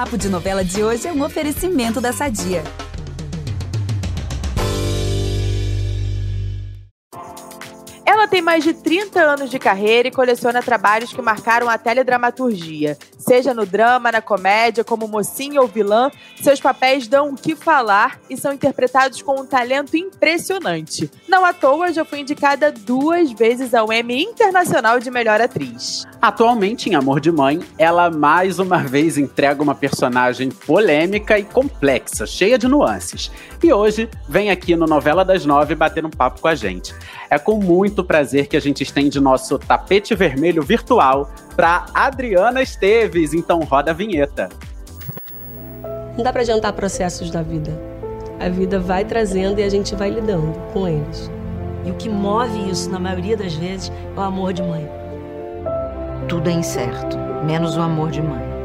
Papo de Novela de hoje é um oferecimento da Sadia. Ela tem mais de 30 anos de carreira e coleciona trabalhos que marcaram a teledramaturgia. Seja no drama, na comédia, como mocinha ou vilã, seus papéis dão o que falar e são interpretados com um talento impressionante. Não à toa, já foi indicada duas vezes ao Emmy Internacional de Melhor Atriz. Atualmente, em Amor de Mãe, ela mais uma vez entrega uma personagem polêmica e complexa, cheia de nuances. E hoje vem aqui no Novela das Nove bater um papo com a gente. É com muito prazer que a gente estende nosso tapete vermelho virtual para Adriana Esteves. Então roda a vinheta. Não dá para adiantar processos da vida. A vida vai trazendo e a gente vai lidando com eles. E o que move isso, na maioria das vezes, é o amor de mãe. Tudo é incerto, menos o amor de mãe.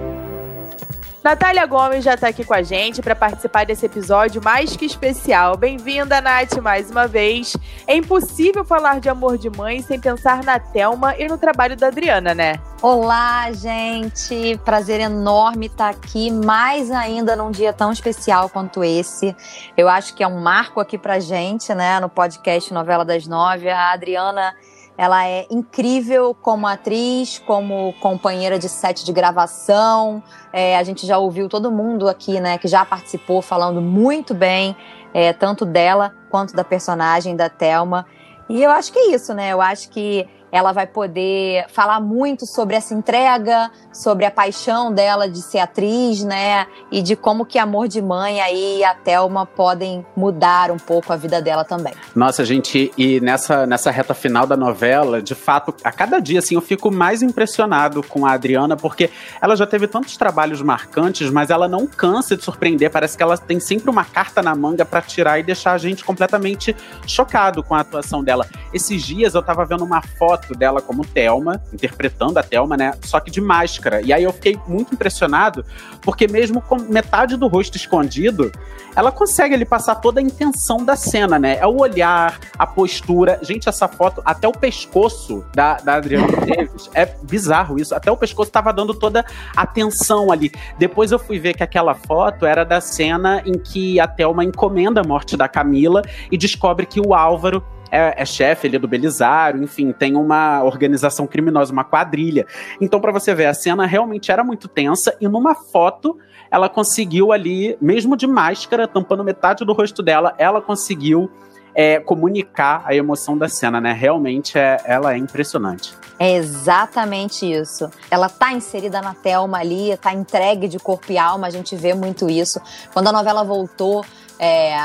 Natália Gomes já está aqui com a gente para participar desse episódio mais que especial. Bem-vinda, Nath, mais uma vez. É impossível falar de amor de mãe sem pensar na Thelma e no trabalho da Adriana, né? Olá, gente! Prazer enorme estar aqui, mais ainda num dia tão especial quanto esse. Eu acho que é um marco aqui pra gente, né, no podcast Novela das Nove. A Adriana ela é incrível como atriz, como companheira de set de gravação. É, a gente já ouviu todo mundo aqui, né, que já participou falando muito bem, é, tanto dela quanto da personagem da Thelma. E eu acho que é isso, né? Eu acho que ela vai poder falar muito sobre essa entrega, sobre a paixão dela de ser atriz, né? E de como que Amor de Mãe aí e a Thelma podem mudar um pouco a vida dela também. Nossa, gente, e nessa, nessa reta final da novela, de fato, a cada dia, assim, eu fico mais impressionado com a Adriana, porque ela já teve tantos trabalhos marcantes, mas ela não cansa de surpreender. Parece que ela tem sempre uma carta na manga para tirar e deixar a gente completamente chocado com a atuação dela. Esses dias eu tava vendo uma foto dela como Thelma, interpretando a Thelma, né? Só que de máscara. E aí eu fiquei muito impressionado, porque mesmo com metade do rosto escondido, ela consegue ali passar toda a intenção da cena, né? É o olhar, a postura. Gente, essa foto, até o pescoço da, da Adriana Davis, é bizarro isso. Até o pescoço tava dando toda a atenção ali. Depois eu fui ver que aquela foto era da cena em que a Thelma encomenda a morte da Camila e descobre que o Álvaro é, é chefe ali do Belisário, enfim, tem uma organização criminosa, uma quadrilha. Então, para você ver, a cena realmente era muito tensa e numa foto ela conseguiu ali, mesmo de máscara, tampando metade do rosto dela, ela conseguiu é, comunicar a emoção da cena, né? Realmente é, ela é impressionante. É exatamente isso. Ela tá inserida na Thelma ali, tá entregue de corpo e alma, a gente vê muito isso. Quando a novela voltou, é,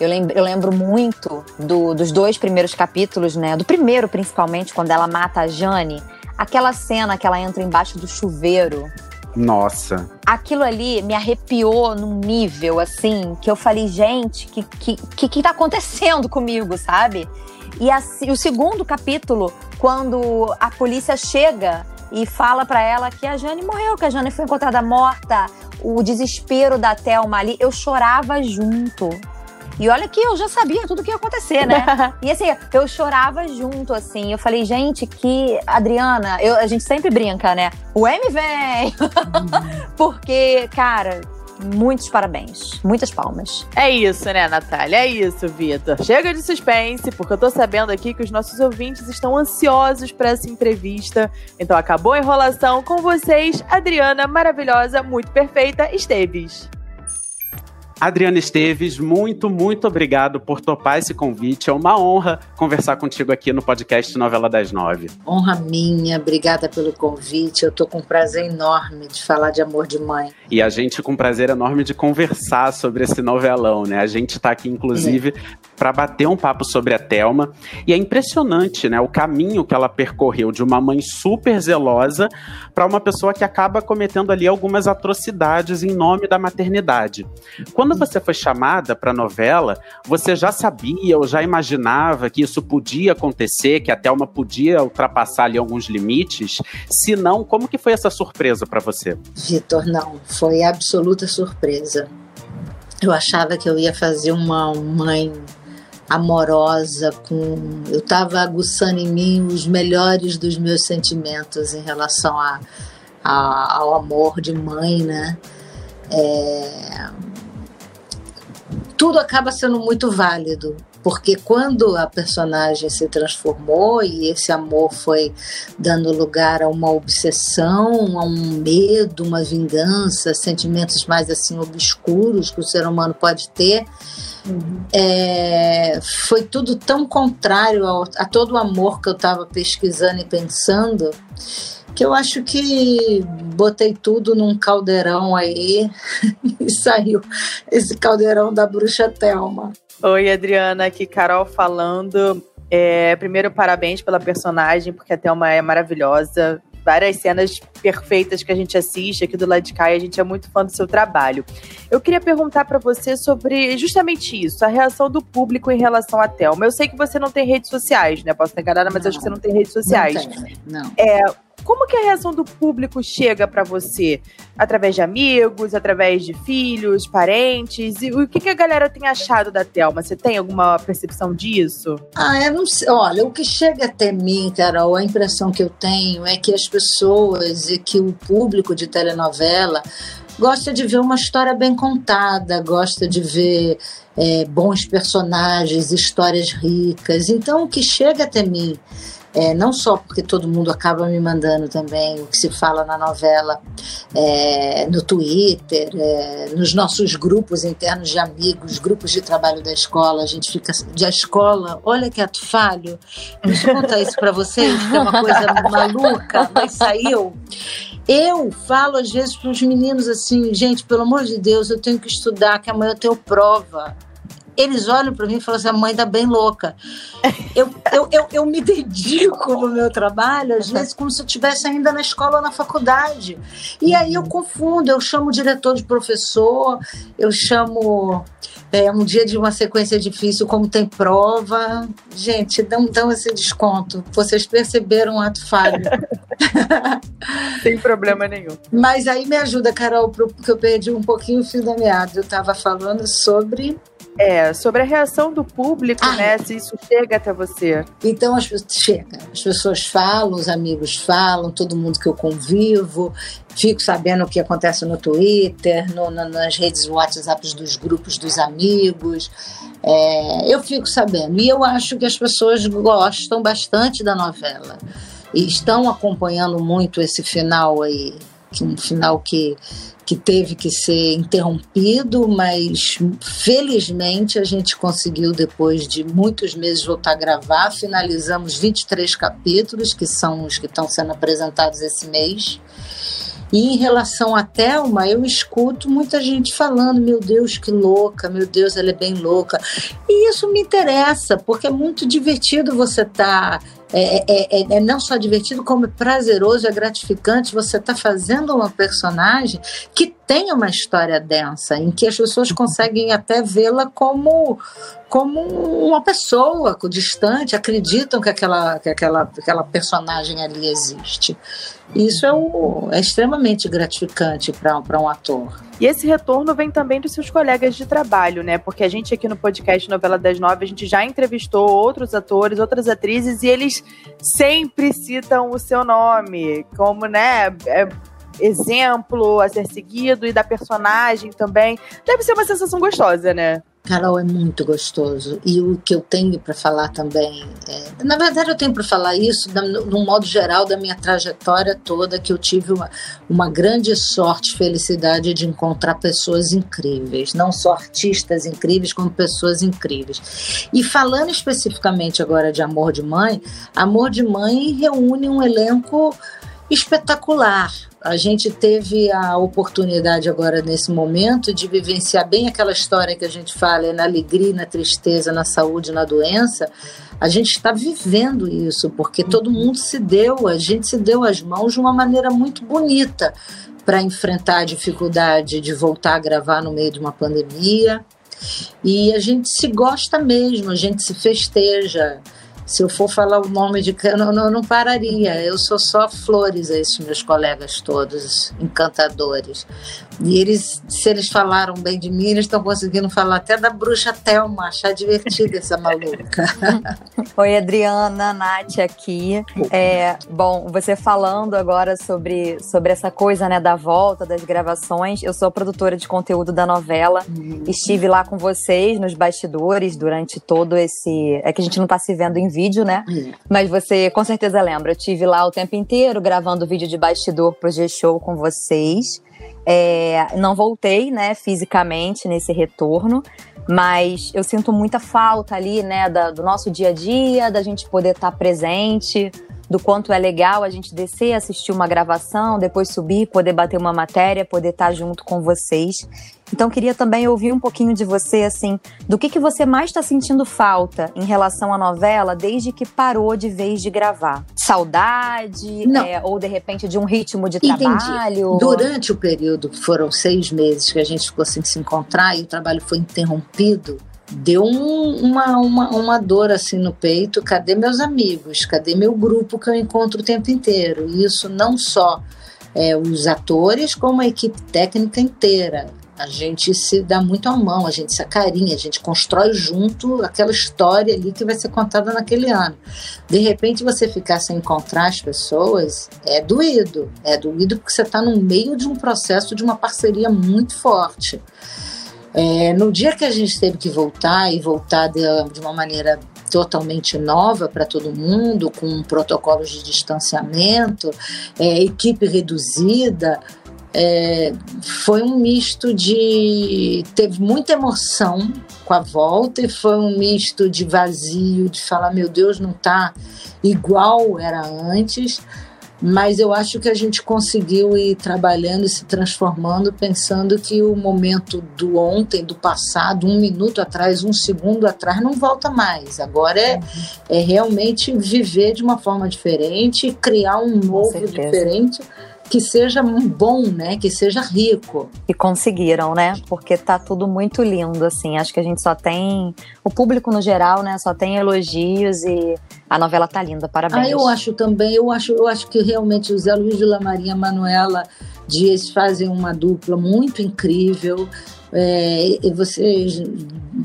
eu lembro, eu lembro muito do, dos dois primeiros capítulos, né? Do primeiro, principalmente, quando ela mata a Jane. Aquela cena que ela entra embaixo do chuveiro. Nossa. Aquilo ali me arrepiou num nível, assim, que eu falei, gente, que que, que, que tá acontecendo comigo, sabe? E assim, o segundo capítulo, quando a polícia chega e fala para ela que a Jane morreu, que a Jane foi encontrada morta, o desespero da Thelma ali, eu chorava junto. E olha que eu já sabia tudo o que ia acontecer, né? e assim, eu chorava junto, assim. Eu falei, gente, que. Adriana, eu, a gente sempre brinca, né? O M vem! Porque, cara, muitos parabéns. Muitas palmas. É isso, né, Natália? É isso, Vitor. Chega de suspense, porque eu tô sabendo aqui que os nossos ouvintes estão ansiosos para essa entrevista. Então acabou a enrolação com vocês, Adriana, maravilhosa, muito perfeita, Esteves. Adriana Esteves, muito, muito obrigado por topar esse convite. É uma honra conversar contigo aqui no podcast Novela das Nove. Honra minha, obrigada pelo convite. Eu tô com um prazer enorme de falar de amor de mãe. E a gente com um prazer enorme de conversar sobre esse novelão, né? A gente tá aqui, inclusive, é para bater um papo sobre a Telma. E é impressionante, né, o caminho que ela percorreu de uma mãe super zelosa para uma pessoa que acaba cometendo ali algumas atrocidades em nome da maternidade. Quando você foi chamada para novela, você já sabia ou já imaginava que isso podia acontecer, que a Telma podia ultrapassar ali alguns limites? Se não, como que foi essa surpresa para você? Vitor, não, foi absoluta surpresa. Eu achava que eu ia fazer uma mãe amorosa, com eu estava aguçando em mim os melhores dos meus sentimentos em relação a, a, ao amor de mãe, né? É... Tudo acaba sendo muito válido, porque quando a personagem se transformou e esse amor foi dando lugar a uma obsessão, a um medo, uma vingança, sentimentos mais assim obscuros que o ser humano pode ter, uhum. é, foi tudo tão contrário ao, a todo o amor que eu estava pesquisando e pensando que eu acho que botei tudo num caldeirão aí e saiu esse caldeirão da bruxa Thelma. Oi, Adriana, aqui Carol falando. É, primeiro, parabéns pela personagem, porque a Thelma é maravilhosa. Várias cenas perfeitas que a gente assiste aqui do lado de cá e a gente é muito fã do seu trabalho. Eu queria perguntar para você sobre justamente isso, a reação do público em relação à Thelma. Eu sei que você não tem redes sociais, né? Posso estar enganada, mas não, acho que você não tem redes sociais. Não, não. É, como que a reação do público chega para você? Através de amigos, através de filhos, parentes? E o que, que a galera tem achado da Thelma? Você tem alguma percepção disso? Ah, eu não sei. Olha, o que chega até mim, Carol, a impressão que eu tenho é que as pessoas e que o público de telenovela gosta de ver uma história bem contada, gosta de ver é, bons personagens, histórias ricas. Então, o que chega até mim é, não só porque todo mundo acaba me mandando também o que se fala na novela é, no Twitter, é, nos nossos grupos internos de amigos, grupos de trabalho da escola, a gente fica de a escola, olha que ato falho, deixa eu contar isso para vocês, que é uma coisa maluca, mas saiu. Eu falo às vezes para os meninos assim, gente, pelo amor de Deus, eu tenho que estudar, que amanhã eu tenho prova eles olham para mim e falam assim: a mãe tá bem louca. Eu, eu, eu, eu, me dedico no meu trabalho, às vezes, como se eu estivesse ainda na escola ou na faculdade. E aí eu confundo, eu chamo o diretor de professor, eu chamo é, um dia de uma sequência difícil, como tem prova. Gente, dão, dão esse desconto. Vocês perceberam o ato falho. Sem problema nenhum. Mas aí me ajuda, Carol, porque eu perdi um pouquinho o fio da meada. Eu estava falando sobre é, sobre a reação do público, ah. né? Se isso chega até você. Então, as, chega. As pessoas falam, os amigos falam, todo mundo que eu convivo. Fico sabendo o que acontece no Twitter, no, no, nas redes WhatsApp dos grupos dos amigos. É, eu fico sabendo. E eu acho que as pessoas gostam bastante da novela. E estão acompanhando muito esse final aí. Que um final que que teve que ser interrompido, mas felizmente a gente conseguiu, depois de muitos meses, voltar a gravar. Finalizamos 23 capítulos, que são os que estão sendo apresentados esse mês. E em relação à Thelma, eu escuto muita gente falando: meu Deus, que louca, meu Deus, ela é bem louca. E isso me interessa, porque é muito divertido você estar. Tá é, é, é, é, não só divertido, como é prazeroso, é gratificante você estar tá fazendo uma personagem que tem uma história densa, em que as pessoas conseguem até vê-la como, como uma pessoa distante, acreditam que aquela, que aquela, aquela personagem ali existe. Isso é, o, é extremamente gratificante para um ator. E esse retorno vem também dos seus colegas de trabalho, né? Porque a gente aqui no podcast Novela das Nove, a gente já entrevistou outros atores, outras atrizes, e eles sempre citam o seu nome, como, né? É exemplo a ser seguido e da personagem também. Deve ser uma sensação gostosa, né? Carol, é muito gostoso. E o que eu tenho para falar também, é, na verdade, eu tenho para falar isso no modo geral da minha trajetória toda, que eu tive uma, uma grande sorte, felicidade de encontrar pessoas incríveis, não só artistas incríveis, como pessoas incríveis. E falando especificamente agora de Amor de Mãe, Amor de Mãe reúne um elenco espetacular. A gente teve a oportunidade agora, nesse momento, de vivenciar bem aquela história que a gente fala, é na alegria, na tristeza, na saúde, na doença. A gente está vivendo isso, porque todo mundo se deu, a gente se deu as mãos de uma maneira muito bonita para enfrentar a dificuldade de voltar a gravar no meio de uma pandemia. E a gente se gosta mesmo, a gente se festeja. Se eu for falar o nome de. Eu não, não, não pararia. Eu sou só flores a esses meus colegas todos, encantadores. E eles, se eles falaram bem de mim, eles estão conseguindo falar até da bruxa Thelma, achar divertida essa maluca. Oi, Adriana, Nath aqui. É, bom, você falando agora sobre, sobre essa coisa né, da volta, das gravações. Eu sou produtora de conteúdo da novela. Uhum. Estive lá com vocês nos bastidores durante todo esse. É que a gente não está se vendo em vídeo, né? Uhum. Mas você com certeza lembra. Eu estive lá o tempo inteiro gravando vídeo de bastidor pro G-Show com vocês. É, não voltei, né, fisicamente nesse retorno, mas eu sinto muita falta ali, né, da, do nosso dia a dia, da gente poder estar tá presente, do quanto é legal a gente descer, assistir uma gravação, depois subir, poder bater uma matéria, poder estar junto com vocês. Então queria também ouvir um pouquinho de você, assim, do que, que você mais está sentindo falta em relação à novela desde que parou de vez de gravar? Saudade? É, ou de repente de um ritmo de Entendi. trabalho? Durante o período que foram seis meses que a gente ficou sem se encontrar e o trabalho foi interrompido, deu um, uma, uma, uma dor assim no peito. Cadê meus amigos? Cadê meu grupo que eu encontro o tempo inteiro? E isso não só é, os atores, como a equipe técnica inteira. A gente se dá muito à mão, a gente se acarinha, a gente constrói junto aquela história ali que vai ser contada naquele ano. De repente, você ficar sem encontrar as pessoas é doído. É doído porque você está no meio de um processo de uma parceria muito forte. É, no dia que a gente teve que voltar e voltar de, de uma maneira totalmente nova para todo mundo, com protocolos de distanciamento, é, equipe reduzida, é, foi um misto de. teve muita emoção com a volta e foi um misto de vazio, de falar: meu Deus, não está igual era antes mas eu acho que a gente conseguiu ir trabalhando e se transformando, pensando que o momento do ontem, do passado, um minuto atrás, um segundo atrás, não volta mais. Agora é, é realmente viver de uma forma diferente, criar um novo diferente que seja bom, né? Que seja rico. E conseguiram, né? Porque tá tudo muito lindo, assim. Acho que a gente só tem. O público no geral, né? Só tem elogios e a novela tá linda. Parabéns. Ah, eu acho também. Eu acho, eu acho que realmente o Zé Luiz de La Maria e a Manuela Dias fazem uma dupla muito incrível. É, vocês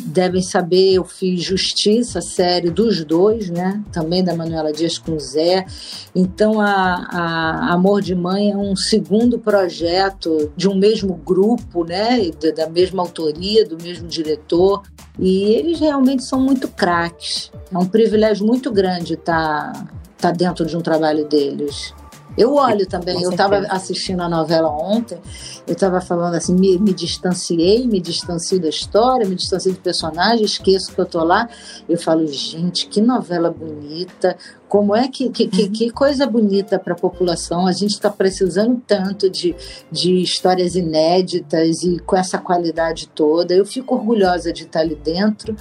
devem saber, eu fiz Justiça, série dos dois, né? Também da Manuela Dias com o Zé. Então, a, a Amor de Mãe é um segundo projeto de um mesmo grupo, né? Da, mesma autoria, do mesmo diretor. E eles realmente são muito craques. É um privilégio muito grande estar tá, tá dentro de um trabalho deles. Eu olho também, eu estava assistindo a novela ontem, eu estava falando assim, me, me, distanciei, me distancio da história, me distanciei do personagem, esqueço que eu tô lá. Eu falo, gente, que novela bonita, como é que, que, que, que coisa bonita para a população. A gente está precisando tanto de, de histórias inéditas e com essa qualidade toda. Eu fico orgulhosa de estar ali dentro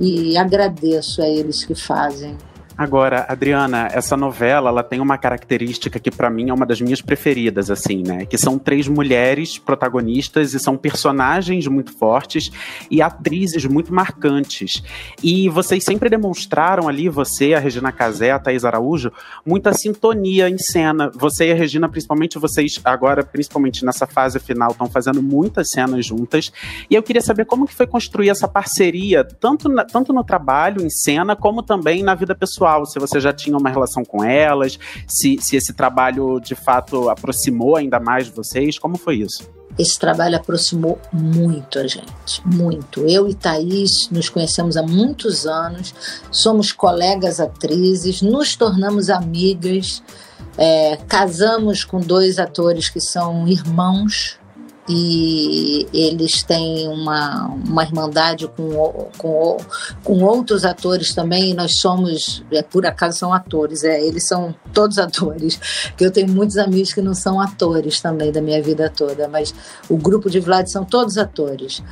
e agradeço a eles que fazem. Agora, Adriana, essa novela, ela tem uma característica que para mim é uma das minhas preferidas, assim, né? Que são três mulheres protagonistas e são personagens muito fortes e atrizes muito marcantes. E vocês sempre demonstraram ali, você, a Regina Casé, a Thaís Araújo, muita sintonia em cena. Você e a Regina, principalmente vocês agora, principalmente nessa fase final, estão fazendo muitas cenas juntas. E eu queria saber como que foi construir essa parceria, tanto, na, tanto no trabalho, em cena, como também na vida pessoal pessoal, se você já tinha uma relação com elas, se, se esse trabalho de fato aproximou ainda mais vocês, como foi isso? Esse trabalho aproximou muito a gente, muito. Eu e Thaís nos conhecemos há muitos anos, somos colegas atrizes, nos tornamos amigas, é, casamos com dois atores que são irmãos, e eles têm uma, uma irmandade com, com, com outros atores também, e nós somos, é, por acaso são atores, é, eles são todos atores, que eu tenho muitos amigos que não são atores também da minha vida toda, mas o grupo de Vlad são todos atores.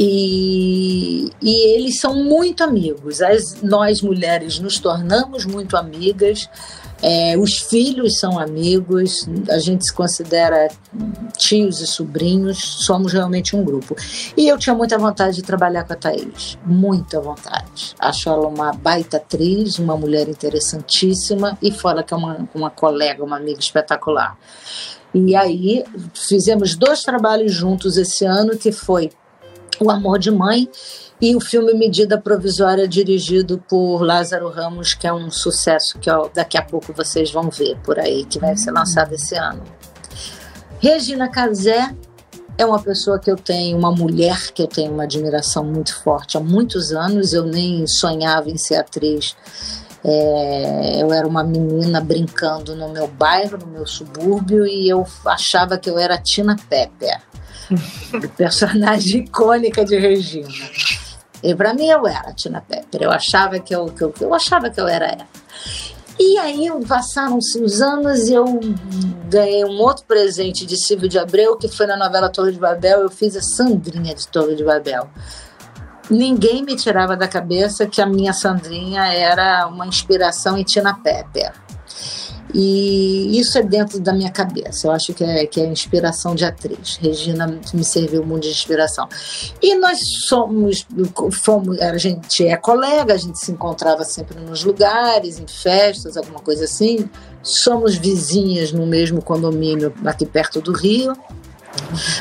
E, e eles são muito amigos. As, nós mulheres nos tornamos muito amigas. É, os filhos são amigos, a gente se considera tios e sobrinhos, somos realmente um grupo. E eu tinha muita vontade de trabalhar com a Thaís, muita vontade. Acho ela uma baita atriz, uma mulher interessantíssima e fora que é uma, uma colega, uma amiga espetacular. E aí fizemos dois trabalhos juntos esse ano, que foi O Amor de Mãe e o filme Medida Provisória, dirigido por Lázaro Ramos, que é um sucesso que ó, daqui a pouco vocês vão ver por aí, que vai ser lançado esse ano. Regina Casé é uma pessoa que eu tenho, uma mulher que eu tenho uma admiração muito forte. Há muitos anos eu nem sonhava em ser atriz. É, eu era uma menina brincando no meu bairro, no meu subúrbio, e eu achava que eu era Tina Pepper, personagem icônica de Regina. E para mim eu era Tina Pepper. Eu achava que eu, que eu, eu achava que eu era ela. E aí passaram-se os anos e eu ganhei um outro presente de Silvio de Abreu, que foi na novela Torre de Babel. Eu fiz a Sandrinha de Torre de Babel. Ninguém me tirava da cabeça que a minha Sandrinha era uma inspiração em Tina Pepper. E isso é dentro da minha cabeça. Eu acho que é, que é inspiração de atriz. Regina me serviu muito de inspiração. E nós somos, fomos, a gente é colega, a gente se encontrava sempre nos lugares, em festas, alguma coisa assim. Somos vizinhas no mesmo condomínio aqui perto do Rio.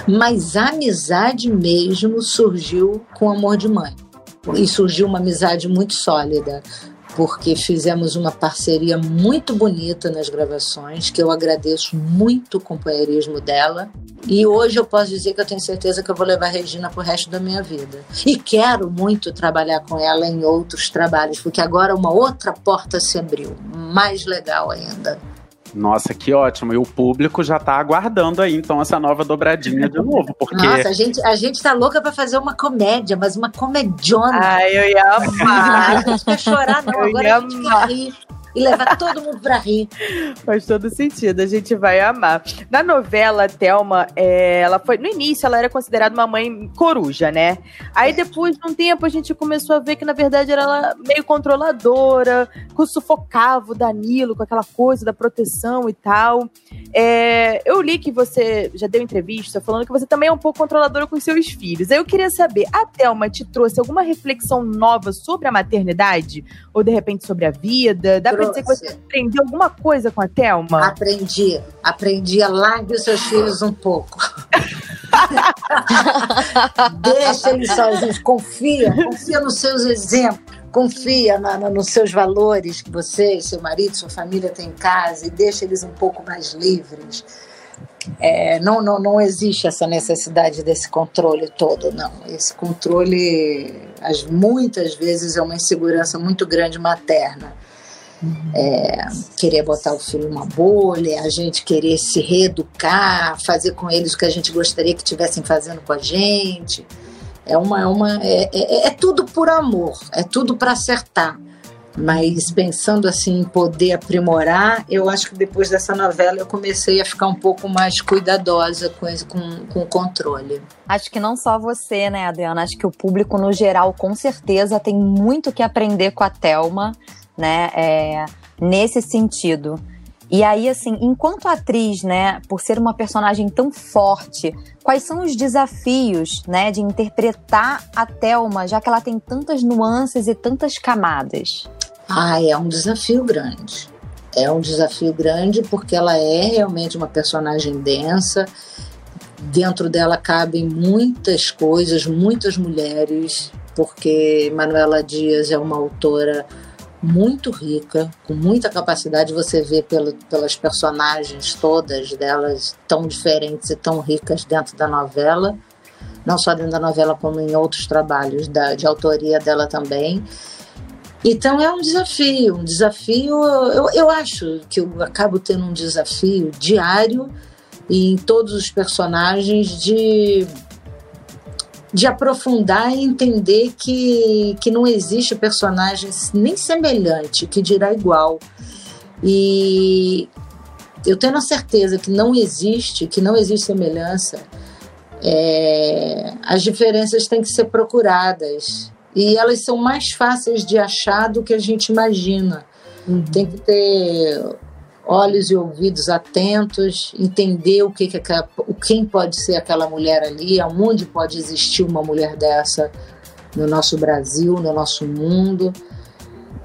Mas a amizade mesmo surgiu com Amor de Mãe. E surgiu uma amizade muito sólida porque fizemos uma parceria muito bonita nas gravações, que eu agradeço muito o companheirismo dela. E hoje eu posso dizer que eu tenho certeza que eu vou levar a Regina para o resto da minha vida. E quero muito trabalhar com ela em outros trabalhos, porque agora uma outra porta se abriu, mais legal ainda. Nossa, que ótimo. E o público já tá aguardando aí, então, essa nova dobradinha de novo, porque... Nossa, a gente, a gente tá louca pra fazer uma comédia, mas uma comediona. Ai, eu ia amar. a gente vai chorar, não. Eu Agora ia a gente vai rir e levar todo mundo pra rir. Faz todo sentido, a gente vai amar. Na novela, a Thelma, é, ela foi. No início, ela era considerada uma mãe coruja, né? Aí depois de um tempo a gente começou a ver que, na verdade, era ela meio controladora, que sufocava o Danilo com aquela coisa da proteção e tal. É, eu li que você já deu entrevista falando que você também é um pouco controladora com seus filhos. Eu queria saber, a Thelma te trouxe alguma reflexão nova sobre a maternidade? Ou de repente sobre a vida? Dá pra dizer que você aprendeu alguma coisa com a Thelma? Aprendi. Aprendi a largue os seus filhos um pouco. Deixa eles sozinhos. Confia. Confia nos seus exemplos. Confia na, na, nos seus valores que você, seu marido, sua família tem em casa e deixa eles um pouco mais livres. É, não, não, não existe essa necessidade desse controle todo, não. Esse controle, as, muitas vezes, é uma insegurança muito grande materna. É, querer botar o filho numa bolha, a gente querer se reeducar, fazer com eles o que a gente gostaria que estivessem fazendo com a gente. É, uma, é, uma, é, é, é tudo por amor, é tudo para acertar. Mas pensando assim em poder aprimorar, eu acho que depois dessa novela eu comecei a ficar um pouco mais cuidadosa com, com, com o controle. Acho que não só você, né, Adriana? Acho que o público no geral, com certeza, tem muito que aprender com a Thelma, né? É, nesse sentido. E aí, assim, enquanto atriz, né, por ser uma personagem tão forte, quais são os desafios, né, de interpretar a Thelma, já que ela tem tantas nuances e tantas camadas? Ah, é um desafio grande. É um desafio grande porque ela é realmente uma personagem densa. Dentro dela cabem muitas coisas, muitas mulheres, porque Manuela Dias é uma autora muito rica, com muita capacidade. Você vê pelo, pelas personagens todas delas tão diferentes e tão ricas dentro da novela, não só dentro da novela, como em outros trabalhos da, de autoria dela também. Então é um desafio, um desafio. Eu, eu acho que eu acabo tendo um desafio diário em todos os personagens de de aprofundar e entender que, que não existe personagem nem semelhante, que dirá igual. E eu tenho a certeza que não existe, que não existe semelhança. É, as diferenças têm que ser procuradas e elas são mais fáceis de achar do que a gente imagina. Uhum. Tem que ter olhos e ouvidos atentos, entender o que, que aquela, o quem pode ser aquela mulher ali, aonde pode existir uma mulher dessa no nosso Brasil, no nosso mundo.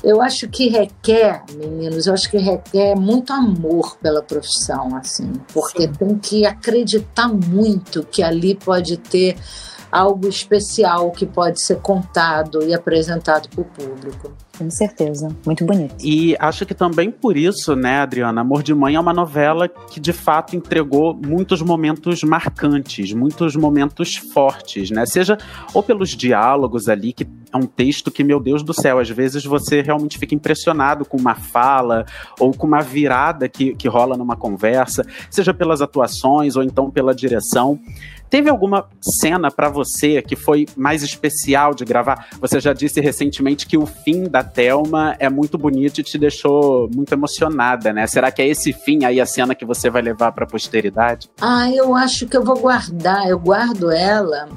Eu acho que requer, meninos, eu acho que requer muito amor pela profissão, assim, porque Sim. tem que acreditar muito que ali pode ter algo especial que pode ser contado e apresentado para o público. Com certeza, muito bonito. E acho que também por isso, né, Adriana, Amor de Mãe é uma novela que de fato entregou muitos momentos marcantes, muitos momentos fortes, né? Seja ou pelos diálogos ali, que é um texto que, meu Deus do céu, às vezes você realmente fica impressionado com uma fala ou com uma virada que, que rola numa conversa, seja pelas atuações ou então pela direção. Teve alguma cena para você que foi mais especial de gravar? Você já disse recentemente que o fim da Thelma é muito bonito e te deixou muito emocionada, né? Será que é esse fim aí a cena que você vai levar para a posteridade? Ah, eu acho que eu vou guardar. Eu guardo ela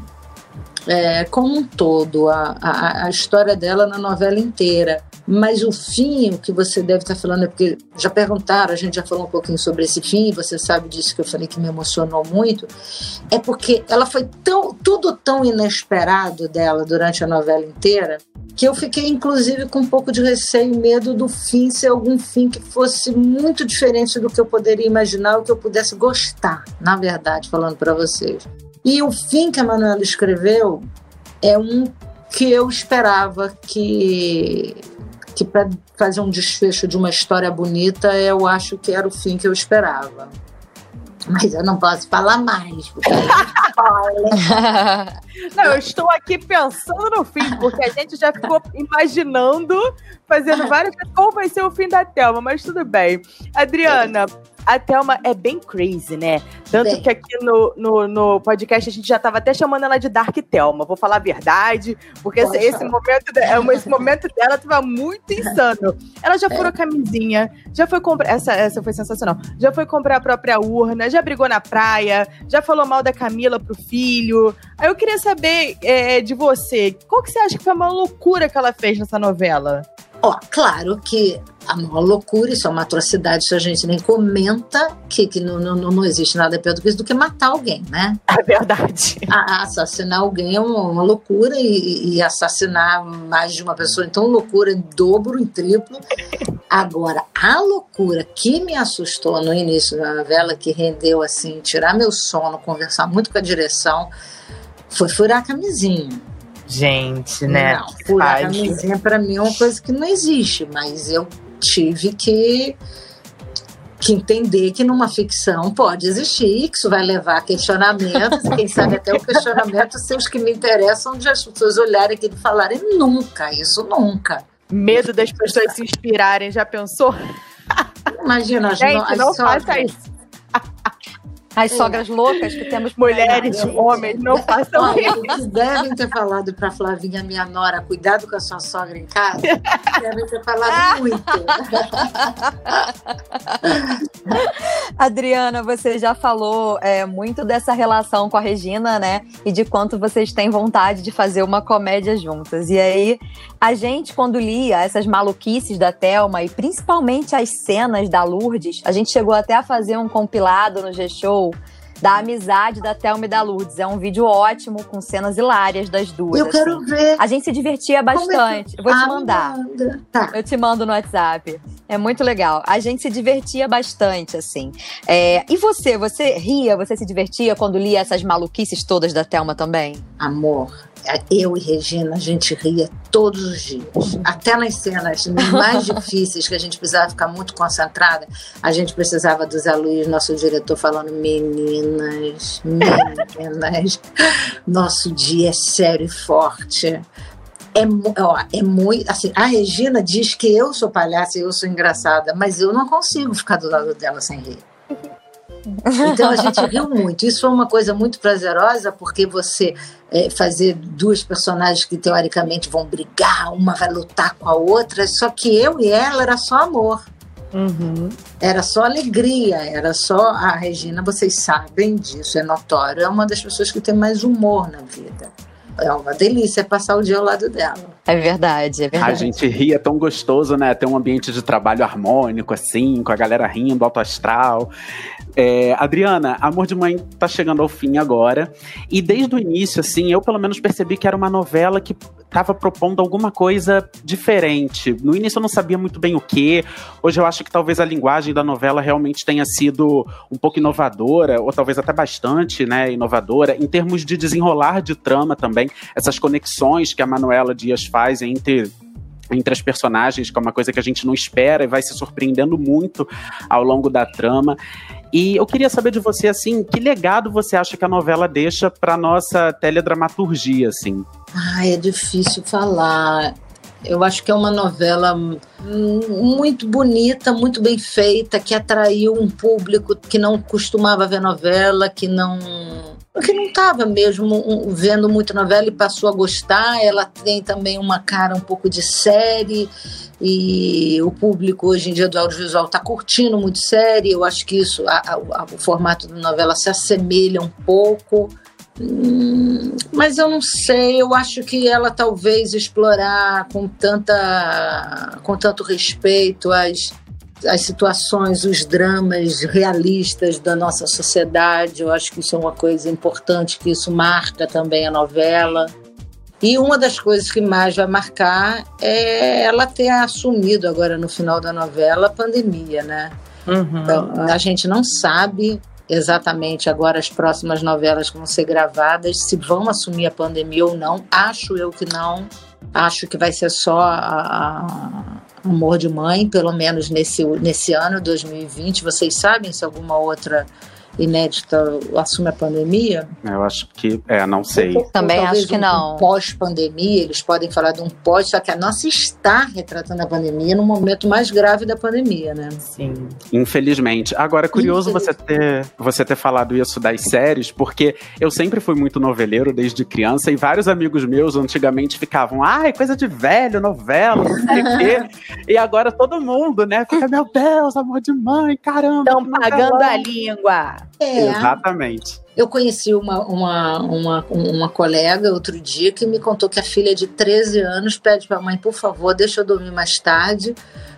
é, como um todo, a, a, a, história dela na novela inteira. Mas o fim, o que você deve estar falando, é porque já perguntaram, a gente já falou um pouquinho sobre esse fim, você sabe disso que eu falei que me emocionou muito, é porque ela foi tão, tudo tão inesperado dela durante a novela inteira, que eu fiquei inclusive com um pouco de receio e medo do fim ser algum fim que fosse muito diferente do que eu poderia imaginar, ou que eu pudesse gostar, na verdade, falando para vocês. E o fim que a Manuela escreveu é um que eu esperava que que para fazer um desfecho de uma história bonita, eu acho que era o fim que eu esperava. Mas eu não posso falar mais, porque Não, eu estou aqui pensando no fim, porque a gente já ficou imaginando, fazendo várias coisas, qual vai ser o fim da Thelma, mas tudo bem. Adriana, a Thelma é bem crazy, né? Tanto bem. que aqui no, no, no, podcast a gente já tava até chamando ela de Dark Thelma. Vou falar a verdade, porque esse, esse, momento, esse momento dela tava muito insano. Ela já furou é. camisinha, já foi comprar. Essa, essa foi sensacional. Já foi comprar a própria urna, já brigou na praia, já falou mal da Camila pro filho. Aí eu queria saber é, de você, qual que você acha que foi uma loucura que ela fez nessa novela? Ó, claro que a maior loucura, isso é uma atrocidade, isso a gente nem comenta, que, que não, não, não existe nada pior do que isso do que matar alguém, né? É verdade. A, assassinar alguém é uma, uma loucura e, e, assassinar mais de uma pessoa, então loucura em dobro, em triplo. Agora, a loucura que me assustou no início da novela, que rendeu assim, tirar meu sono, conversar muito com a direção, foi furar a camisinha. Gente, né? Não, furar a camisinha para mim é uma coisa que não existe, mas eu tive que, que entender que numa ficção pode existir, que isso vai levar a questionamentos, quem sabe até o questionamento ser os que me interessam de as pessoas olharem aqui e falarem nunca, isso nunca. Medo das pessoas se inspirarem, já pensou? Imagina, Gente, as não faça isso. As sogras loucas que temos Mulheres, homens, não façam isso. Eles devem ter falado para Flavinha, minha nora, cuidado com a sua sogra em casa. devem ter falado muito. Adriana, você já falou é, muito dessa relação com a Regina, né? E de quanto vocês têm vontade de fazer uma comédia juntas. E aí, a gente, quando lia essas maluquices da Thelma e principalmente as cenas da Lourdes, a gente chegou até a fazer um compilado no G-Show da amizade da Thelma e da Lourdes. É um vídeo ótimo, com cenas hilárias das duas. Eu quero assim. ver. A gente se divertia bastante. É Vou te ah, mandar. Tá. Eu te mando no WhatsApp. É muito legal. A gente se divertia bastante, assim. É... E você? Você ria? Você se divertia quando lia essas maluquices todas da Thelma também? Amor, eu e Regina, a gente ria todos os dias. Até nas cenas mais difíceis, que a gente precisava ficar muito concentrada, a gente precisava do Zé Luiz, nosso diretor, falando: meninas, meninas, nosso dia é sério e forte. É, ó, é muito. Assim, a Regina diz que eu sou palhaça e eu sou engraçada, mas eu não consigo ficar do lado dela sem rir. Então a gente riu muito. Isso foi uma coisa muito prazerosa, porque você é, fazer duas personagens que teoricamente vão brigar, uma vai lutar com a outra, só que eu e ela era só amor. Uhum. Era só alegria, era só. A Regina, vocês sabem disso, é notório, é uma das pessoas que tem mais humor na vida. É uma delícia passar o dia ao lado dela. É verdade, é verdade. A gente ria tão gostoso, né? Ter um ambiente de trabalho harmônico, assim, com a galera rindo, alto astral. É, Adriana, Amor de Mãe tá chegando ao fim agora. E desde o início, assim, eu pelo menos percebi que era uma novela que estava propondo alguma coisa diferente. No início eu não sabia muito bem o que. Hoje eu acho que talvez a linguagem da novela realmente tenha sido um pouco inovadora, ou talvez até bastante, né, inovadora, em termos de desenrolar de trama também, essas conexões que a Manuela Dias faz entre entre as personagens, que é uma coisa que a gente não espera e vai se surpreendendo muito ao longo da trama. E eu queria saber de você, assim, que legado você acha que a novela deixa para nossa teledramaturgia, assim? Ai, é difícil falar. Eu acho que é uma novela muito bonita, muito bem feita, que atraiu um público que não costumava ver novela, que não que não estava mesmo vendo muito novela e passou a gostar. Ela tem também uma cara um pouco de série e o público hoje em dia do audiovisual está curtindo muito série. Eu acho que isso, a, a, o formato da novela se assemelha um pouco. Hum, mas eu não sei, eu acho que ela talvez explorar com tanta com tanto respeito as as situações, os dramas realistas da nossa sociedade. Eu acho que isso é uma coisa importante, que isso marca também a novela. E uma das coisas que mais vai marcar é ela ter assumido agora no final da novela a pandemia, né? Uhum. Então, a gente não sabe exatamente agora as próximas novelas que vão ser gravadas se vão assumir a pandemia ou não. Acho eu que não. Acho que vai ser só a, Amor de Mãe, pelo menos nesse, nesse ano, 2020. Vocês sabem se alguma outra inédita assume a pandemia? Eu acho que, é, não sei. Também acho que um, não. Um pós-pandemia, eles podem falar de um pós, só que a nossa está retratando a pandemia no momento mais grave da pandemia, né? Sim. Infelizmente. Agora, é curioso você ter, você ter falado isso das séries, porque eu sempre fui muito noveleiro desde criança e vários amigos meus antigamente ficavam, ai, coisa de velho, novela, não sei o quê. E agora todo mundo, né, fica, meu Deus, amor de mãe, caramba. Estão pagando a língua. É. Exatamente. Eu conheci uma, uma, uma, uma colega outro dia que me contou que a filha de 13 anos pede para a mãe, por favor, deixa eu dormir mais tarde,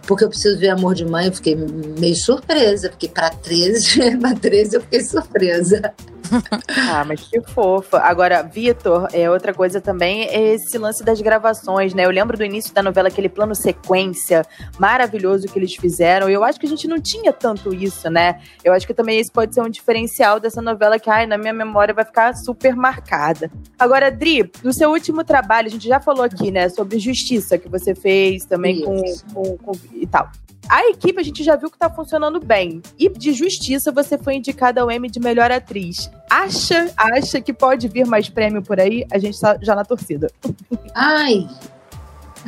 porque eu preciso ver Amor de Mãe. Eu fiquei meio surpresa, porque para 13, para 13 eu fiquei surpresa. ah, mas que fofa. Agora, Vitor, é outra coisa também é esse lance das gravações, né? Eu lembro do início da novela, aquele plano sequência maravilhoso que eles fizeram. E eu acho que a gente não tinha tanto isso, né? Eu acho que também esse pode ser um diferencial dessa novela que, ai, na minha memória vai ficar super marcada. Agora, Dri, no seu último trabalho, a gente já falou aqui, né, sobre justiça que você fez também com, com, com e tal. A equipe a gente já viu que tá funcionando bem. E de justiça você foi indicada ao Emmy de melhor atriz. Acha, acha que pode vir mais prêmio por aí? A gente tá já na torcida. Ai,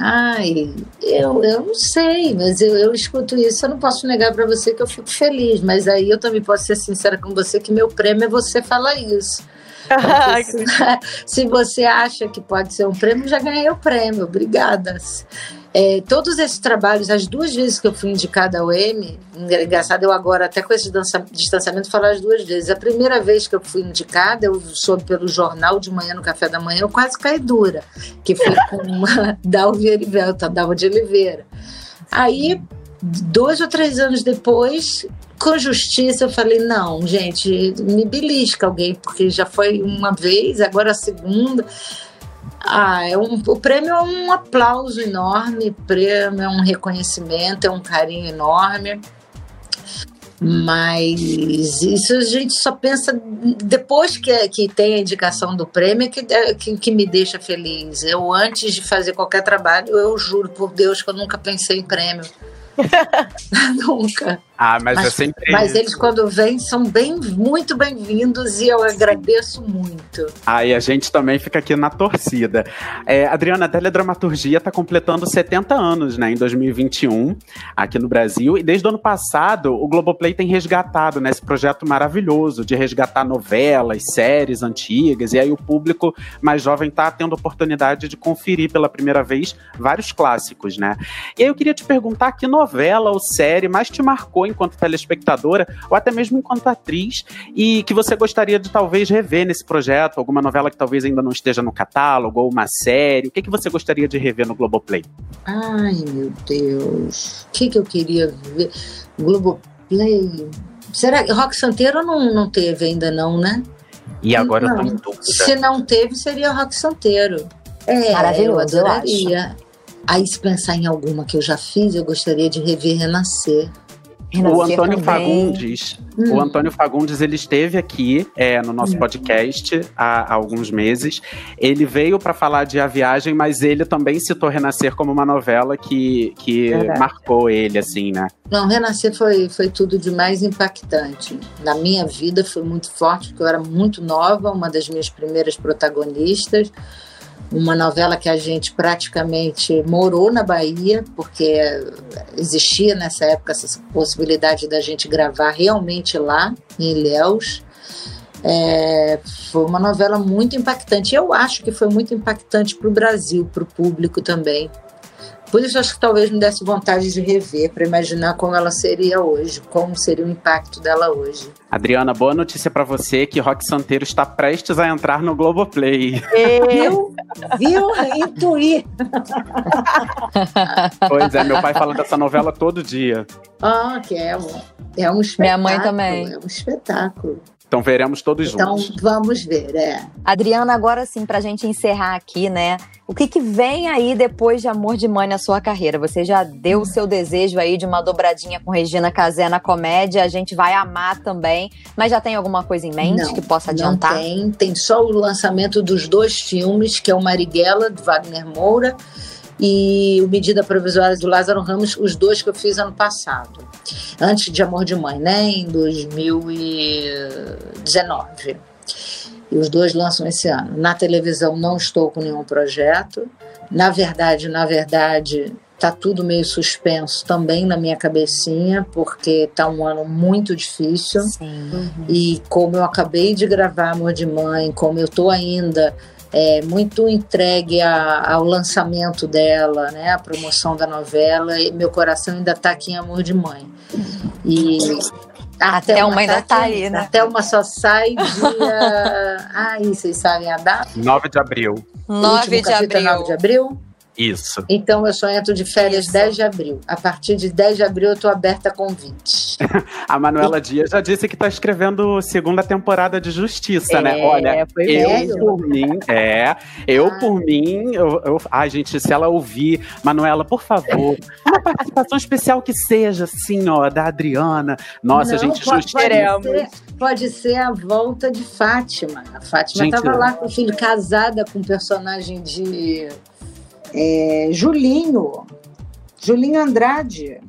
Ai, eu, eu não sei, mas eu, eu escuto isso, eu não posso negar para você que eu fico feliz, mas aí eu também posso ser sincera com você que meu prêmio é você falar isso. se você acha que pode ser um prêmio, já ganhei o prêmio. Obrigada. É, todos esses trabalhos, as duas vezes que eu fui indicada ao Emmy, engraçado eu agora, até com esse distanciamento, falar as duas vezes. A primeira vez que eu fui indicada, eu soube pelo jornal de manhã, no café da manhã, eu quase caí dura, que foi com uma Dalva Erivelta, Dalva de Oliveira. Aí, dois ou três anos depois, com justiça, eu falei: não, gente, me belisca alguém, porque já foi uma vez, agora a segunda. Ah, é um, o prêmio é um aplauso enorme, prêmio é um reconhecimento, é um carinho enorme. Mas isso a gente só pensa depois que, que tem a indicação do prêmio que, é, que, que me deixa feliz. Eu, antes de fazer qualquer trabalho, eu juro por Deus que eu nunca pensei em prêmio. nunca. Ah, mas, mas é sempre. Mas eles, quando vêm, são bem, muito bem-vindos e eu agradeço muito. Ah, e a gente também fica aqui na torcida. É, Adriana, a teledramaturgia está completando 70 anos, né, em 2021, aqui no Brasil. E desde o ano passado, o Globoplay tem resgatado né, esse projeto maravilhoso de resgatar novelas, séries antigas. E aí o público mais jovem está tendo oportunidade de conferir pela primeira vez vários clássicos, né? E aí eu queria te perguntar que novela ou série mais te marcou enquanto telespectadora ou até mesmo enquanto atriz e que você gostaria de talvez rever nesse projeto, alguma novela que talvez ainda não esteja no catálogo ou uma série, o que, que você gostaria de rever no Globoplay? Ai, meu Deus, o que, que eu queria ver? Globoplay, Será que Rock Santeiro não, não teve ainda, não, né? E agora eu tô Não. em dúvida. Se não teve, seria Rock Santeiro. É, Maravilhoso, eu eu adoraria. Aí, se pensar em alguma que eu já fiz, eu gostaria de rever Renascer. O Renascer Antônio também. Fagundes, Hum. o Antônio Fagundes, ele esteve aqui é, no nosso podcast há, há alguns meses. Ele veio para falar de A Viagem, mas ele também citou Renascer como uma novela que, que marcou ele, assim, né? Não, Renascer foi, foi tudo de mais impactante. Na minha vida foi muito forte, porque eu era muito nova, uma das minhas primeiras protagonistas. Uma novela que a gente praticamente morou na Bahia, porque existia nessa época essa possibilidade da gente gravar realmente lá, em Ilhéus. É, foi uma novela muito impactante. Eu acho que foi muito impactante para o Brasil, para o público também. Por isso acho que talvez me desse vontade de rever, para imaginar como ela seria hoje, como seria o impacto dela hoje. Adriana, boa notícia para você que Rock Santeiro está prestes a entrar no Globoplay. Viu? Viu? Intuí. pois é, meu pai fala dessa novela todo dia. Ah, que é um, é um espetáculo. Minha mãe também. É um espetáculo. Então veremos todos Então juntos. vamos ver, é. Adriana, agora sim, pra gente encerrar aqui, né? O que, que vem aí depois de Amor de Mãe na sua carreira? Você já deu o seu desejo aí de uma dobradinha com Regina Casé na comédia, a gente vai amar também, mas já tem alguma coisa em mente Não, que possa adiantar? Não tem, tem só o lançamento dos dois filmes, que é o Marighella, de Wagner Moura, e o Medida Provisória do Lázaro Ramos, os dois que eu fiz ano passado, antes de Amor de Mãe, né, em 2019. E os dois lançam esse ano. Na televisão não estou com nenhum projeto. Na verdade, na verdade, tá tudo meio suspenso também na minha cabecinha, porque tá um ano muito difícil. Sim. E como eu acabei de gravar Amor de Mãe, como eu tô ainda é, muito entregue a- ao lançamento dela, né, a promoção da novela, e meu coração ainda tá aqui em Amor de Mãe. E A Thelma ainda tá aí, né? A Thelma só sai dia. Ai, vocês sabem a data? 9 de abril. O 9 último de é abril. 9 de abril? Isso. Então eu só entro de férias Isso. 10 de abril. A partir de 10 de abril eu tô aberta a convites. A Manuela Dias já disse que tá escrevendo segunda temporada de Justiça, né? É, Olha, foi eu mesmo. por mim, é, eu Ah. por mim, eu, eu- ai gente, se ela ouvir, Manuela, por favor, uma participação especial que seja, assim, ó, da Adriana. Nossa, Não, gente, pode, Justiça. pode, ser, pode ser a volta de Fátima. A Fátima Gente, estava lá com o filho, casada com o personagem de é, Julinho. Julinho Andrade.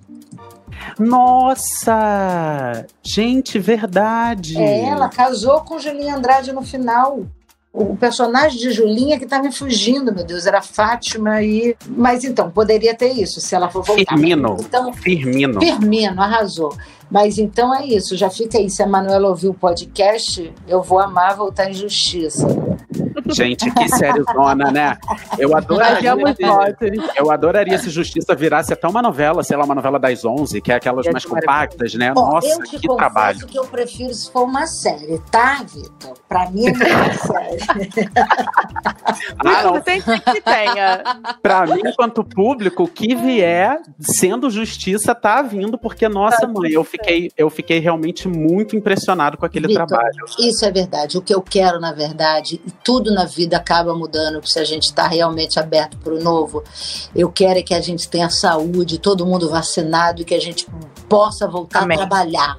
Nossa! Gente, verdade. É, ela casou com Julinho Andrade no final. O personagem de Julinha que tá me fugindo, meu Deus, era Fátima e. Mas então, poderia ter isso, se ela for voltar. Firmino. Então, Firmino. Firmino, arrasou. Mas então é isso, já fica aí. Se a Manuela ouvir o podcast, eu vou amar voltar em justiça. Gente, que série zona, né? Eu adoraria. Se- votos. Eu adoraria se Justiça virasse até uma novela, sei lá, uma novela das 11, que é aquelas Ia mais compactas, né? Ó, Nossa, eu te que trabalho. que eu prefiro se for uma série, tá, Vitor? Pra mim é melhor série. Ah, não. Você tem que tenha. Pra mim, enquanto público, o que vier sendo justiça tá vindo, porque, nossa, mãe, eu fiquei, eu fiquei realmente muito impressionado com aquele Vitor, trabalho. Isso é verdade. O que eu quero, na verdade, e tudo na vida acaba mudando se a gente está realmente aberto para o novo. Eu quero é que a gente tenha saúde, todo mundo vacinado e que a gente possa voltar Amém. a trabalhar,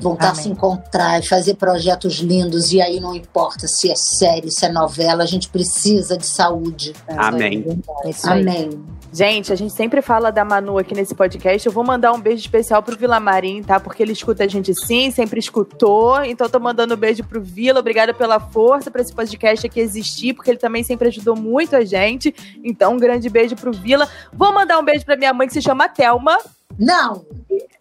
voltar a Amém. se encontrar e fazer projetos lindos. E aí não importa se é série, se é novela, a gente precisa de saúde. Amém. Isso aí. Amém. Gente, a gente sempre fala da Manu aqui nesse podcast. Eu vou mandar um beijo especial pro Vila Marim, tá? Porque ele escuta a gente sim, sempre escutou. Então tô mandando um beijo pro Vila. Obrigada pela força pra esse podcast aqui existir, porque ele também sempre ajudou muito a gente. Então um grande beijo pro Vila. Vou mandar um beijo pra minha mãe que se chama Thelma. Não,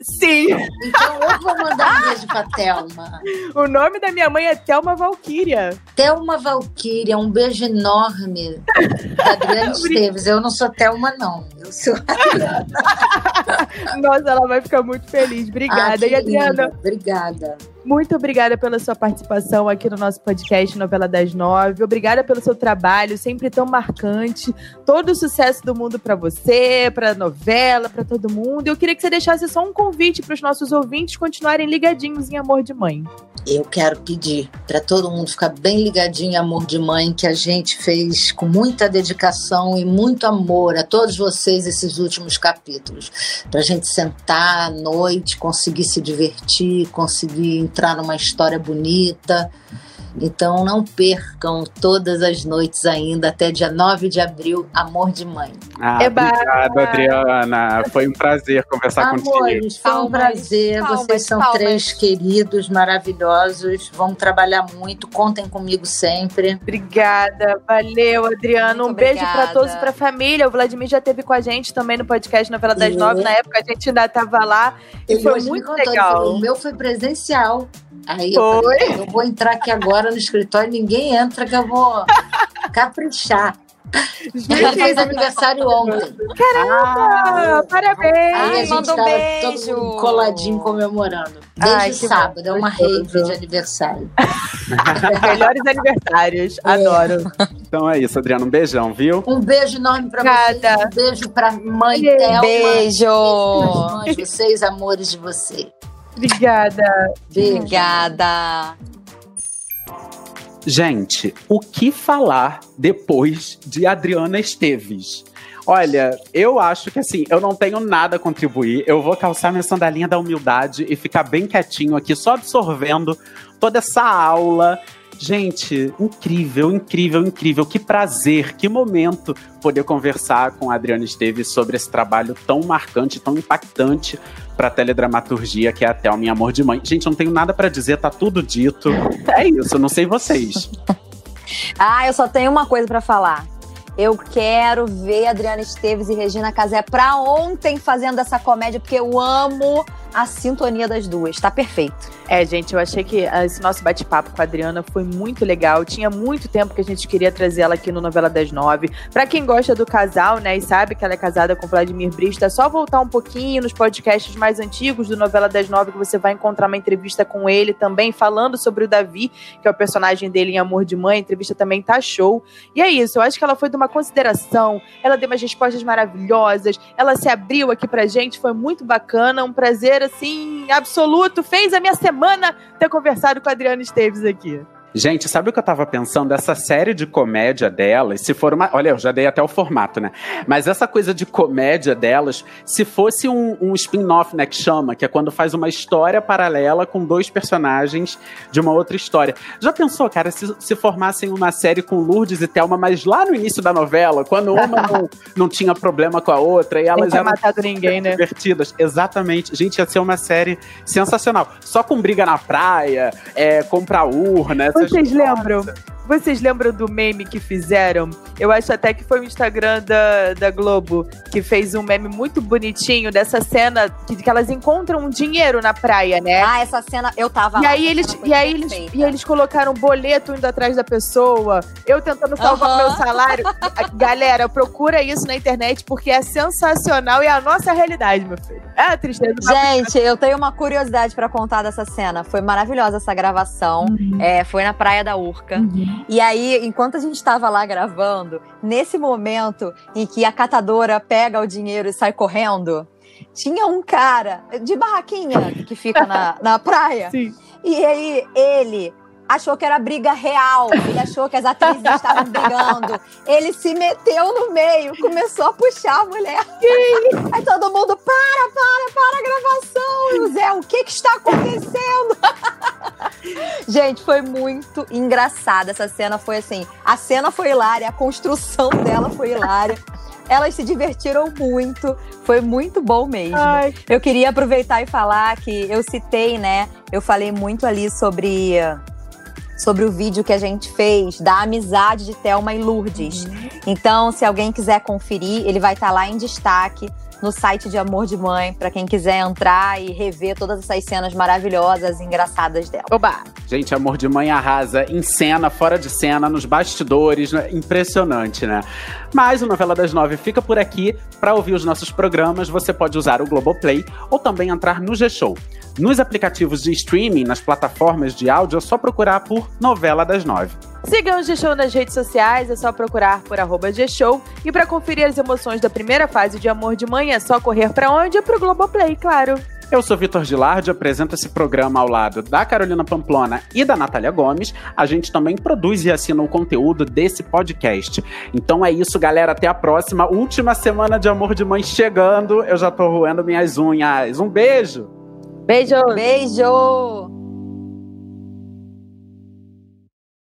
Sim, então eu vou mandar um beijo pra Thelma. o nome da minha mãe é Thelma Valquíria. Thelma Valquíria, um beijo enorme da Adriana Esteves. Eu não sou Thelma, não. Eu sou. Nossa, ela vai ficar muito feliz. Obrigada. Ah, e Adriana. Obrigada. Muito obrigada pela sua participação aqui no nosso podcast Novela das Nove. Obrigada pelo seu trabalho, sempre tão marcante. Todo o sucesso do mundo para você, para a novela, para todo mundo. Eu queria que você deixasse só um convite para os nossos ouvintes continuarem ligadinhos em Amor de Mãe. Eu quero pedir para todo mundo ficar bem ligadinho Amor de Mãe, que a gente fez com muita dedicação e muito amor a todos vocês esses últimos capítulos. Para a gente sentar à noite, conseguir se divertir, conseguir entrar numa história bonita. Então não percam todas as noites ainda, até dia 9 de abril, Amor de Mãe. Ah, Eba! obrigado, Adriana. Foi um prazer conversar contigo. Amores, foi um prazer. palmas, Vocês são palmas. três queridos, maravilhosos. Vamos trabalhar muito. Contem comigo sempre. Obrigada, valeu, Adriano. Muito um beijo para obrigada. todos e para a família. O Vladimir já esteve com a gente também no podcast Novela das Sim. Nove. Na época a gente ainda estava lá e Ele foi muito legal. falou, O meu foi presencial. Aí Foi? eu falei, eu vou entrar aqui agora no escritório, ninguém entra que eu vou caprichar. Ele fez aniversário ontem. Ah, parabéns! Aí Ai, a gente manda um tava beijo. todo mundo coladinho comemorando. Desde Ai, sábado, é uma rave de aniversário. Melhores aniversários. Adoro. Então é isso, Adriana. Um beijão, viu? Um beijo enorme pra Obrigada. vocês. Um beijo pra mãe Beijo. Thelma. Beijo! Mães vocês, amores de vocês. Obrigada. Beijo. Obrigada. Gente, o que falar depois de Adriana Esteves? Olha, eu acho que assim, eu não tenho nada a contribuir. Eu vou calçar minha sandalinha da humildade e ficar bem quietinho aqui, só absorvendo toda essa aula. Gente, incrível, incrível, incrível. Que prazer, que momento poder conversar com a Adriana Esteves sobre esse trabalho tão marcante, tão impactante para a teledramaturgia que é a Thelma em Amor de Mãe. Gente, não tenho nada para dizer, tá tudo dito. É isso, não sei vocês. Ah, eu só tenho uma coisa pra falar. Eu quero ver Adriana Esteves e Regina Casé pra ontem fazendo essa comédia, porque eu amo a sintonia das duas. Tá perfeito. É, gente, eu achei que esse nosso bate-papo com a Adriana foi muito legal. Tinha muito tempo que a gente queria trazer ela aqui no Novela das Nove. Pra quem gosta do casal, né, e sabe que ela é casada com Vladimir Brista, é só voltar um pouquinho nos podcasts mais antigos do Novela das Nove que você vai encontrar uma entrevista com ele também, falando sobre o Davi, que é o personagem dele em Amor de Mãe. A entrevista também tá show. E é isso, eu acho que ela foi de uma consideração, ela deu umas respostas maravilhosas, ela se abriu aqui pra gente, foi muito bacana, um prazer, assim, absoluto. Fez a minha semana ter conversado com a Adriana Esteves aqui. Gente, sabe o que eu tava pensando? Essa série de comédia delas, se for uma. Olha, eu já dei até o formato, né? Mas essa coisa de comédia delas, se fosse um, um spin-off, né, que chama, que é quando faz uma história paralela com dois personagens de uma outra história. Já pensou, cara, se, se formassem uma série com Lourdes e Thelma, mas lá no início da novela, quando uma não, não tinha problema com a outra e Não elas tinha eram matado ninguém, né? divertidas. Exatamente. Gente, ia ser uma série sensacional. Só com briga na praia, é, comprar urna. Vocês lembram? Vocês lembram do meme que fizeram? Eu acho até que foi o Instagram da, da Globo que fez um meme muito bonitinho dessa cena que, que elas encontram um dinheiro na praia, né? Ah, essa cena eu tava E lá. aí, eles, e, aí eles, e eles colocaram um boleto indo atrás da pessoa, eu tentando salvar Aham. meu salário. Galera, procura isso na internet porque é sensacional e é a nossa realidade, meu filho. É a tristeza Gente, eu tenho uma curiosidade pra contar dessa cena. Foi maravilhosa essa gravação. É, foi na Praia da Urca. E aí, enquanto a gente tava lá gravando, nesse momento em que a catadora pega o dinheiro e sai correndo, tinha um cara de barraquinha que fica na, na praia. Sim. E aí, ele achou que era briga real. Ele achou que as atrizes estavam brigando. Ele se meteu no meio, começou a puxar a mulher. Aí todo mundo, para, para, para a gravação. O Zé, o que que está acontecendo? Gente, foi muito engraçada essa cena. Foi assim, a cena foi hilária, a construção dela foi hilária. Elas se divertiram muito, foi muito bom mesmo. Ai, Eu queria aproveitar e falar que eu citei, né? Eu falei muito ali sobre sobre o vídeo que a gente fez da amizade de Thelma e Lourdes. Então, se alguém quiser conferir, ele vai estar lá em destaque no site de Amor de Mãe, para quem quiser entrar e rever todas essas cenas maravilhosas e engraçadas dela. Oba! Gente, Amor de Mãe arrasa em cena, fora de cena, nos bastidores. Né? Impressionante, né? Mas o Novela das Nove fica por aqui. Para ouvir os nossos programas, você pode usar o Globoplay ou também entrar no G-Show. Nos aplicativos de streaming, nas plataformas de áudio, é só procurar por Novela das Nove. Sigam o G-Show nas redes sociais, é só procurar por arroba G-Show. E para conferir as emoções da primeira fase de Amor de Mãe, é só correr para onde? É pro Globoplay, claro. Eu sou Vitor Gilardi, apresento esse programa ao lado da Carolina Pamplona e da Natália Gomes. A gente também produz e assina o conteúdo desse podcast. Então é isso, galera. Até a próxima. Última semana de Amor de Mãe chegando. Eu já tô roendo minhas unhas. Um beijo! Beijo! Beijo!